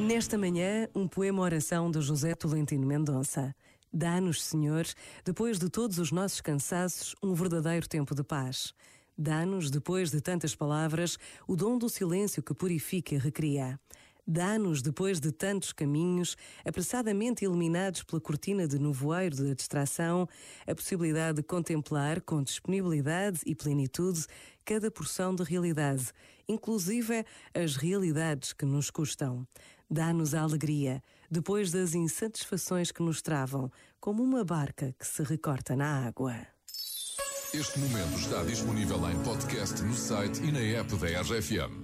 Nesta manhã, um poema-oração de José Tolentino Mendonça. Dá-nos, Senhor, depois de todos os nossos cansaços, um verdadeiro tempo de paz. Dá-nos, depois de tantas palavras, o dom do silêncio que purifica e recria. Dá-nos, depois de tantos caminhos, apressadamente iluminados pela cortina de nevoeiro da distração, a possibilidade de contemplar com disponibilidade e plenitude cada porção de realidade, inclusive as realidades que nos custam. Dá-nos a alegria, depois das insatisfações que nos travam, como uma barca que se recorta na água. Este momento está disponível em podcast no site e na app da RFM.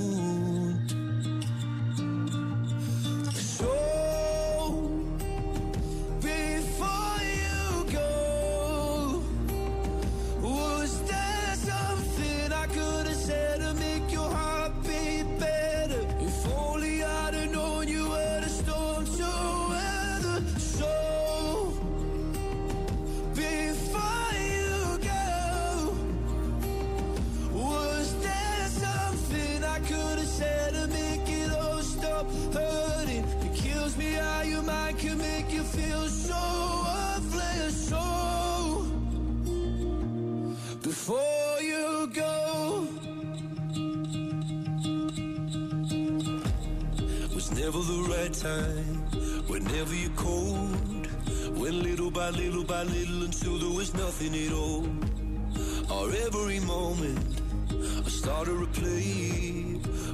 Before you go. Was never the right time, whenever you're cold. Went little by little by little until there was nothing at all. Our every moment, I started to play.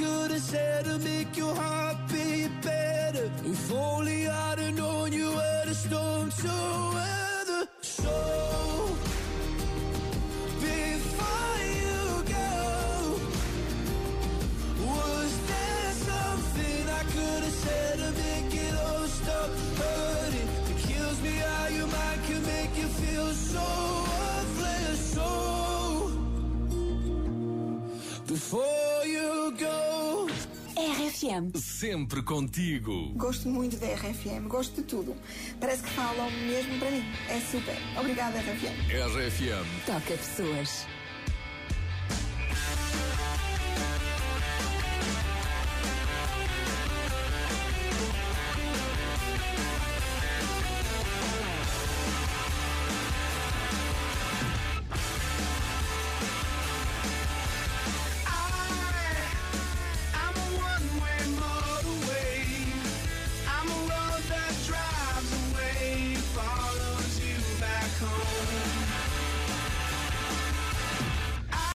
Could have said to make your heart beat better. If only I'd have known you were the storm to weather. So before you go, was there something I could have said to make it all stop hurting? It kills me how your mind can make you feel so before you go. RFM. Sempre contigo. Gosto muito da RFM, gosto de tudo. Parece que falam mesmo para mim. É super. Obrigada, RFM. RFM. Toca pessoas.